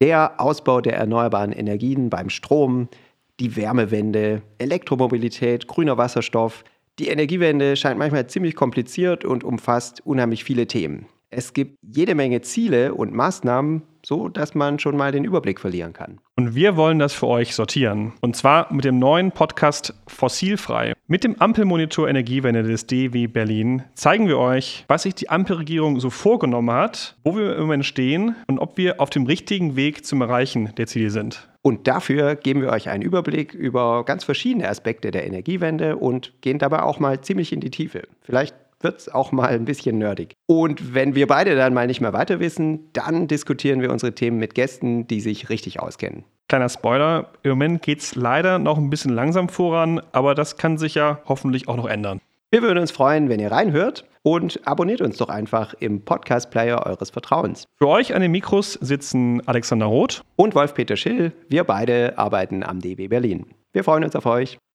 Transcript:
Der Ausbau der erneuerbaren Energien beim Strom, die Wärmewende, Elektromobilität, grüner Wasserstoff. Die Energiewende scheint manchmal ziemlich kompliziert und umfasst unheimlich viele Themen. Es gibt jede Menge Ziele und Maßnahmen, so dass man schon mal den Überblick verlieren kann. Und wir wollen das für euch sortieren. Und zwar mit dem neuen Podcast Fossilfrei. Mit dem Ampelmonitor Energiewende des DW Berlin zeigen wir euch, was sich die Ampelregierung so vorgenommen hat, wo wir im Moment stehen und ob wir auf dem richtigen Weg zum Erreichen der Ziele sind. Und dafür geben wir euch einen Überblick über ganz verschiedene Aspekte der Energiewende und gehen dabei auch mal ziemlich in die Tiefe. Vielleicht wird es auch mal ein bisschen nerdig. Und wenn wir beide dann mal nicht mehr weiter wissen, dann diskutieren wir unsere Themen mit Gästen, die sich richtig auskennen. Kleiner Spoiler, im Moment geht es leider noch ein bisschen langsam voran, aber das kann sich ja hoffentlich auch noch ändern. Wir würden uns freuen, wenn ihr reinhört und abonniert uns doch einfach im Podcast-Player eures Vertrauens. Für euch an den Mikros sitzen Alexander Roth und Wolf-Peter Schill. Wir beide arbeiten am DB Berlin. Wir freuen uns auf euch.